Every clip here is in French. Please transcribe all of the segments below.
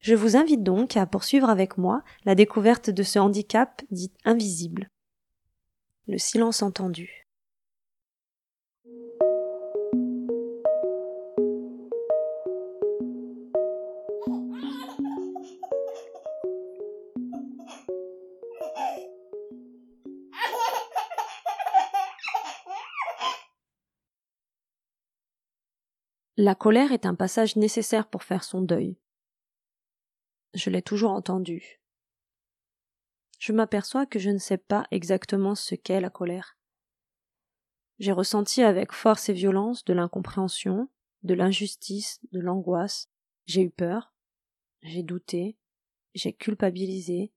Je vous invite donc à poursuivre avec moi la découverte de ce handicap dit invisible. Le silence entendu. La colère est un passage nécessaire pour faire son deuil. Je l'ai toujours entendu. Je m'aperçois que je ne sais pas exactement ce qu'est la colère. J'ai ressenti avec force et violence de l'incompréhension, de l'injustice, de l'angoisse. J'ai eu peur, j'ai douté, j'ai culpabilisé,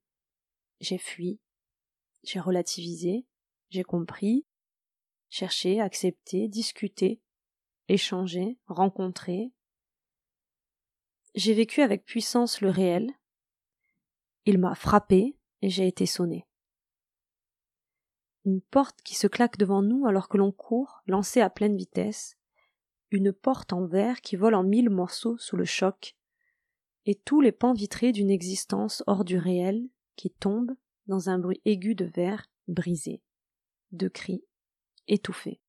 j'ai fui, j'ai relativisé, j'ai compris, cherché, accepté, discuté, échangé, rencontré. J'ai vécu avec puissance le réel. Il m'a frappé et j'ai été sonné. Une porte qui se claque devant nous alors que l'on court, lancée à pleine vitesse, une porte en verre qui vole en mille morceaux sous le choc, et tous les pans vitrés d'une existence hors du réel qui tombent dans un bruit aigu de verre brisé, de cris étouffés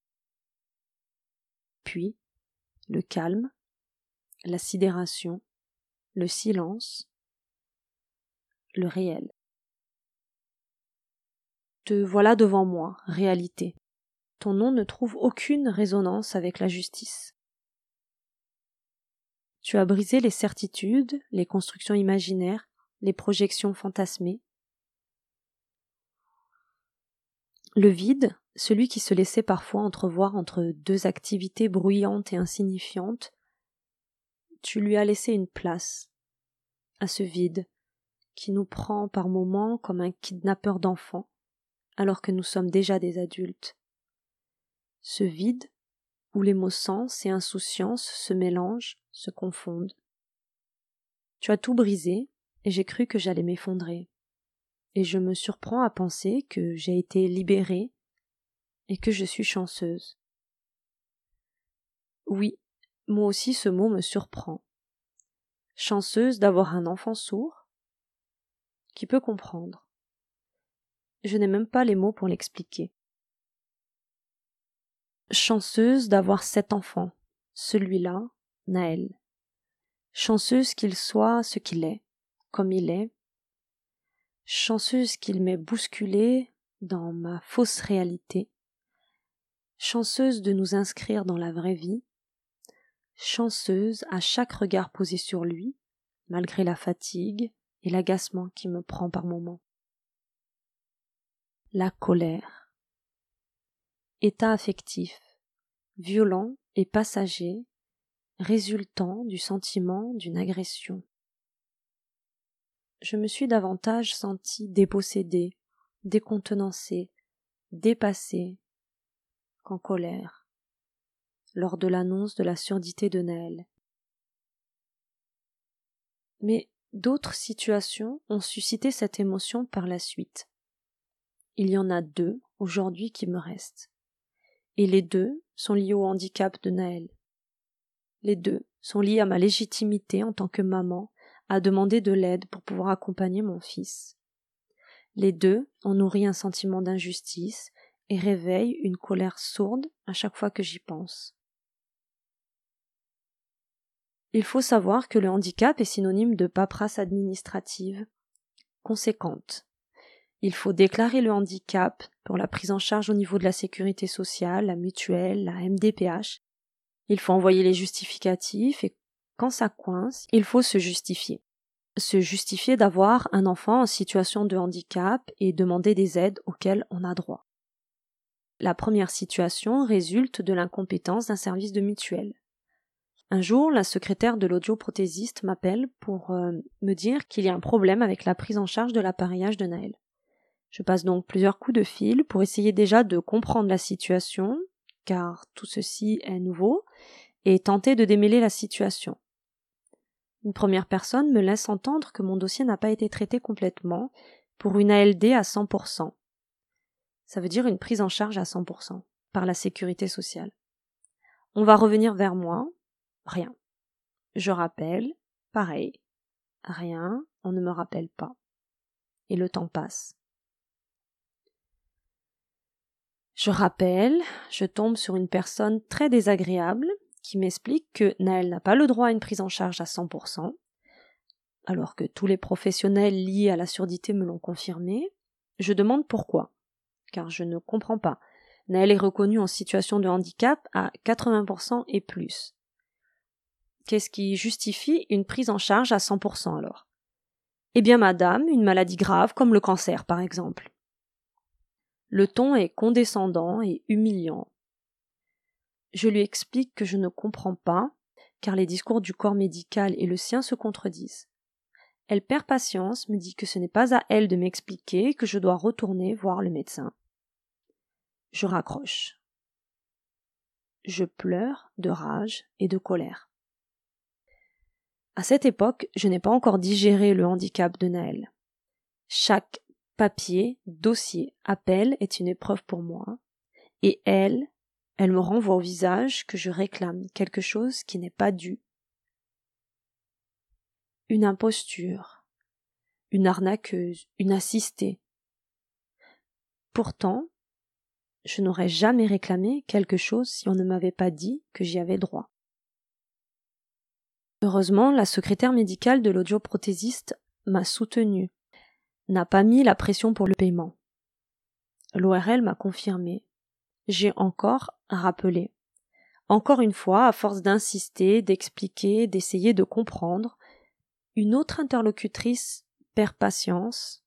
puis le calme, la sidération, le silence, le réel. Te voilà devant moi, réalité. Ton nom ne trouve aucune résonance avec la justice. Tu as brisé les certitudes, les constructions imaginaires, les projections fantasmées. Le vide, celui qui se laissait parfois entrevoir entre deux activités bruyantes et insignifiantes, tu lui as laissé une place à ce vide qui nous prend par moments comme un kidnappeur d'enfants, alors que nous sommes déjà des adultes. Ce vide où les mots sens et insouciance se mélangent, se confondent. Tu as tout brisé, et j'ai cru que j'allais m'effondrer. Et je me surprends à penser que j'ai été libérée et que je suis chanceuse. Oui, moi aussi ce mot me surprend. Chanceuse d'avoir un enfant sourd qui peut comprendre. Je n'ai même pas les mots pour l'expliquer. Chanceuse d'avoir cet enfant, celui-là, Naël. Chanceuse qu'il soit ce qu'il est, comme il est. Chanceuse qu'il m'ait bousculé dans ma fausse réalité chanceuse de nous inscrire dans la vraie vie, chanceuse à chaque regard posé sur lui, malgré la fatigue et l'agacement qui me prend par moments. La colère. État affectif, violent et passager, résultant du sentiment d'une agression. Je me suis davantage senti dépossédé, décontenancé, dépassé, qu'en colère, lors de l'annonce de la surdité de Naël. Mais d'autres situations ont suscité cette émotion par la suite. Il y en a deux aujourd'hui qui me restent. Et les deux sont liés au handicap de Naël. Les deux sont liés à ma légitimité en tant que maman à demander de l'aide pour pouvoir accompagner mon fils. Les deux ont nourri un sentiment d'injustice et réveille une colère sourde à chaque fois que j'y pense. Il faut savoir que le handicap est synonyme de paperasse administrative conséquente. Il faut déclarer le handicap pour la prise en charge au niveau de la sécurité sociale, la mutuelle, la MDPH. Il faut envoyer les justificatifs et quand ça coince, il faut se justifier. Se justifier d'avoir un enfant en situation de handicap et demander des aides auxquelles on a droit. La première situation résulte de l'incompétence d'un service de mutuelle. Un jour, la secrétaire de l'audioprothésiste m'appelle pour euh, me dire qu'il y a un problème avec la prise en charge de l'appareillage de Naël. Je passe donc plusieurs coups de fil pour essayer déjà de comprendre la situation, car tout ceci est nouveau, et tenter de démêler la situation. Une première personne me laisse entendre que mon dossier n'a pas été traité complètement pour une ALD à 100%. Ça veut dire une prise en charge à 100% par la sécurité sociale. On va revenir vers moi. Rien. Je rappelle. Pareil. Rien. On ne me rappelle pas. Et le temps passe. Je rappelle, je tombe sur une personne très désagréable qui m'explique que Naël n'a pas le droit à une prise en charge à 100%, alors que tous les professionnels liés à la surdité me l'ont confirmé. Je demande pourquoi, car je ne comprends pas. Naël est reconnu en situation de handicap à 80% et plus. Qu'est-ce qui justifie une prise en charge à 100% alors? Eh bien, madame, une maladie grave comme le cancer par exemple. Le ton est condescendant et humiliant. Je lui explique que je ne comprends pas, car les discours du corps médical et le sien se contredisent. Elle perd patience, me dit que ce n'est pas à elle de m'expliquer, que je dois retourner voir le médecin. Je raccroche. Je pleure de rage et de colère. À cette époque, je n'ai pas encore digéré le handicap de Naël. Chaque papier, dossier, appel est une épreuve pour moi, et elle, elle me renvoie au visage que je réclame quelque chose qui n'est pas dû. Une imposture, une arnaqueuse, une assistée. Pourtant, je n'aurais jamais réclamé quelque chose si on ne m'avait pas dit que j'y avais droit. Heureusement, la secrétaire médicale de l'audioprothésiste m'a soutenue, n'a pas mis la pression pour le paiement. L'ORL m'a confirmé. J'ai encore rappeler. Encore une fois, à force d'insister, d'expliquer, d'essayer de comprendre, une autre interlocutrice perd patience.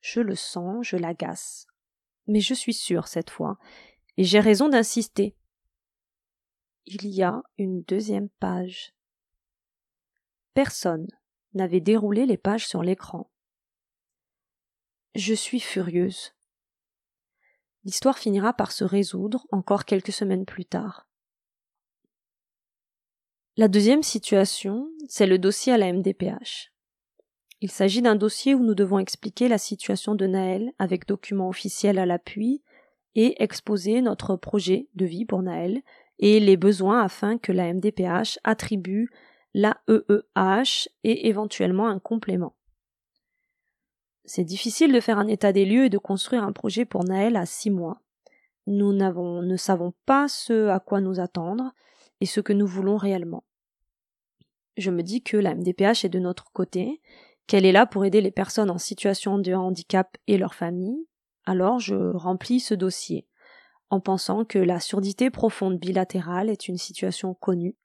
Je le sens, je l'agace. Mais je suis sûre cette fois, et j'ai raison d'insister. Il y a une deuxième page. Personne n'avait déroulé les pages sur l'écran. Je suis furieuse l'histoire finira par se résoudre encore quelques semaines plus tard. La deuxième situation, c'est le dossier à la MDPH. Il s'agit d'un dossier où nous devons expliquer la situation de Naël avec documents officiels à l'appui et exposer notre projet de vie pour Naël et les besoins afin que la MDPH attribue l'AEEH et éventuellement un complément. C'est difficile de faire un état des lieux et de construire un projet pour Naël à six mois. Nous ne savons pas ce à quoi nous attendre et ce que nous voulons réellement. Je me dis que la MDPH est de notre côté, qu'elle est là pour aider les personnes en situation de handicap et leurs familles, alors je remplis ce dossier, en pensant que la surdité profonde bilatérale est une situation connue,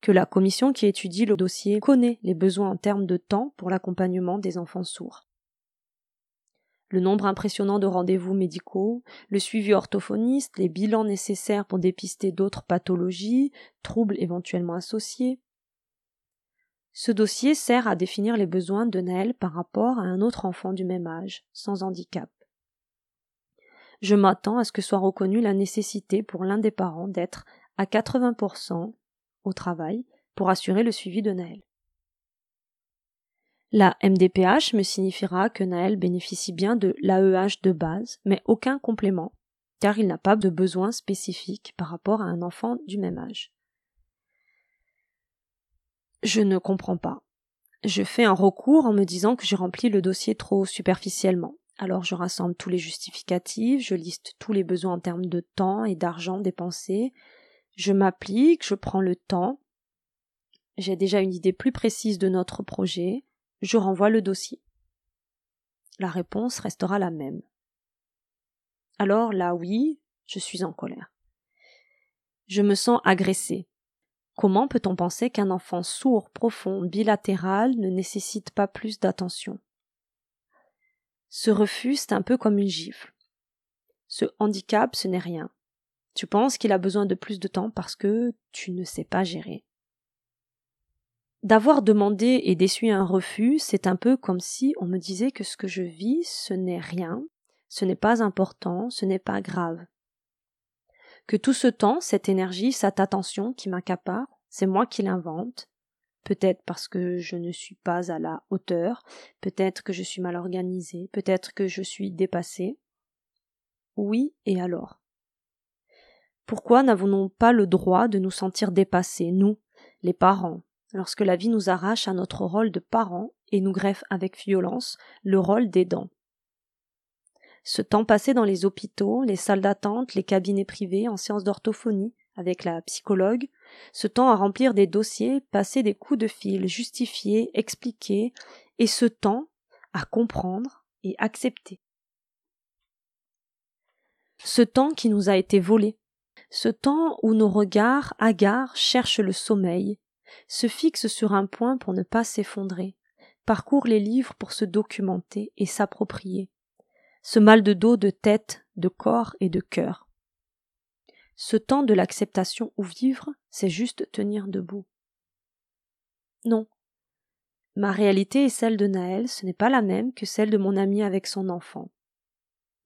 que la commission qui étudie le dossier connaît les besoins en termes de temps pour l'accompagnement des enfants sourds le nombre impressionnant de rendez-vous médicaux, le suivi orthophoniste, les bilans nécessaires pour dépister d'autres pathologies, troubles éventuellement associés. Ce dossier sert à définir les besoins de Naël par rapport à un autre enfant du même âge, sans handicap. Je m'attends à ce que soit reconnue la nécessité pour l'un des parents d'être à 80% au travail pour assurer le suivi de Naël. La MDPH me signifiera que Naël bénéficie bien de l'AEH de base, mais aucun complément, car il n'a pas de besoin spécifique par rapport à un enfant du même âge. Je ne comprends pas. Je fais un recours en me disant que j'ai rempli le dossier trop superficiellement. Alors je rassemble tous les justificatifs, je liste tous les besoins en termes de temps et d'argent dépensés, je m'applique, je prends le temps, j'ai déjà une idée plus précise de notre projet, je renvoie le dossier. La réponse restera la même. Alors là oui, je suis en colère. Je me sens agressée. Comment peut-on penser qu'un enfant sourd, profond, bilatéral ne nécessite pas plus d'attention? Ce refus, c'est un peu comme une gifle. Ce handicap, ce n'est rien. Tu penses qu'il a besoin de plus de temps parce que tu ne sais pas gérer. D'avoir demandé et d'essuyer un refus, c'est un peu comme si on me disait que ce que je vis, ce n'est rien, ce n'est pas important, ce n'est pas grave. Que tout ce temps, cette énergie, cette attention qui m'accapare, c'est moi qui l'invente, peut-être parce que je ne suis pas à la hauteur, peut-être que je suis mal organisée, peut-être que je suis dépassée. Oui, et alors? Pourquoi n'avons-nous pas le droit de nous sentir dépassés, nous, les parents, lorsque la vie nous arrache à notre rôle de parents et nous greffe avec violence le rôle d'aidant. Ce temps passé dans les hôpitaux, les salles d'attente, les cabinets privés en séance d'orthophonie, avec la psychologue, ce temps à remplir des dossiers, passer des coups de fil, justifier, expliquer, et ce temps à comprendre et accepter. Ce temps qui nous a été volé, ce temps où nos regards hagards cherchent le sommeil, se fixent sur un point pour ne pas s'effondrer, parcourent les livres pour se documenter et s'approprier, ce mal de dos, de tête, de corps et de cœur. Ce temps de l'acceptation ou vivre, c'est juste tenir debout. Non. Ma réalité et celle de Naël, ce n'est pas la même que celle de mon ami avec son enfant.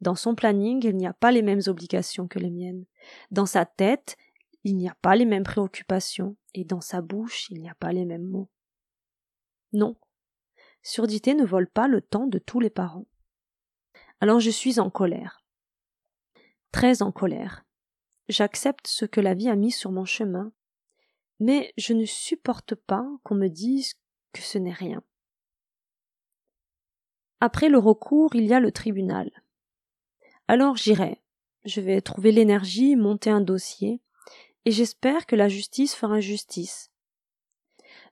Dans son planning, il n'y a pas les mêmes obligations que les miennes. Dans sa tête, il n'y a pas les mêmes préoccupations, et dans sa bouche, il n'y a pas les mêmes mots. Non. Surdité ne vole pas le temps de tous les parents. Alors je suis en colère. Très en colère j'accepte ce que la vie a mis sur mon chemin, mais je ne supporte pas qu'on me dise que ce n'est rien. Après le recours, il y a le tribunal. Alors j'irai. Je vais trouver l'énergie, monter un dossier, et j'espère que la justice fera justice.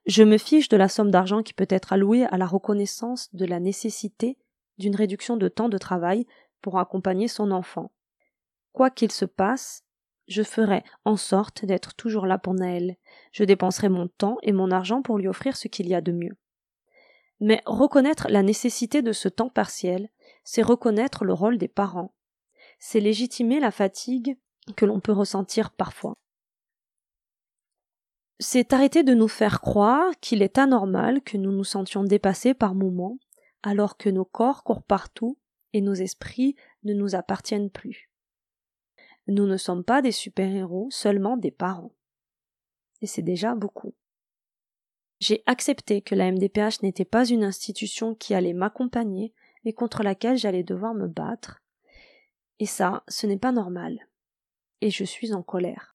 Je me fiche de la somme d'argent qui peut être allouée à la reconnaissance de la nécessité d'une réduction de temps de travail pour accompagner son enfant. Quoi qu'il se passe, je ferai en sorte d'être toujours là pour Naël. Je dépenserai mon temps et mon argent pour lui offrir ce qu'il y a de mieux. Mais reconnaître la nécessité de ce temps partiel, c'est reconnaître le rôle des parents. C'est légitimer la fatigue que l'on peut ressentir parfois. C'est arrêter de nous faire croire qu'il est anormal que nous nous sentions dépassés par moments, alors que nos corps courent partout et nos esprits ne nous appartiennent plus. Nous ne sommes pas des super-héros, seulement des parents. Et c'est déjà beaucoup. J'ai accepté que la MDPH n'était pas une institution qui allait m'accompagner et contre laquelle j'allais devoir me battre. Et ça, ce n'est pas normal. Et je suis en colère.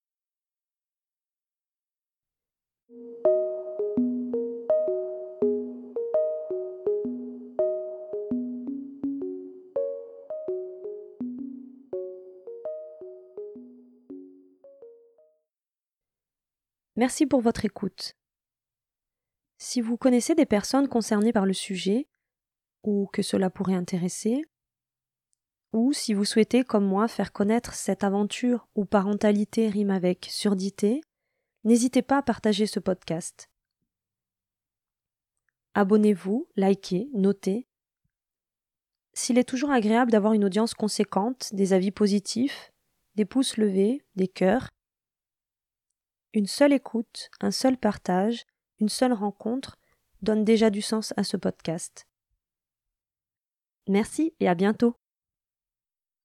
Merci pour votre écoute. Si vous connaissez des personnes concernées par le sujet, ou que cela pourrait intéresser, ou si vous souhaitez, comme moi, faire connaître cette aventure où parentalité rime avec surdité, n'hésitez pas à partager ce podcast. Abonnez-vous, likez, notez. S'il est toujours agréable d'avoir une audience conséquente, des avis positifs, des pouces levés, des cœurs, une seule écoute, un seul partage, une seule rencontre donne déjà du sens à ce podcast. Merci et à bientôt.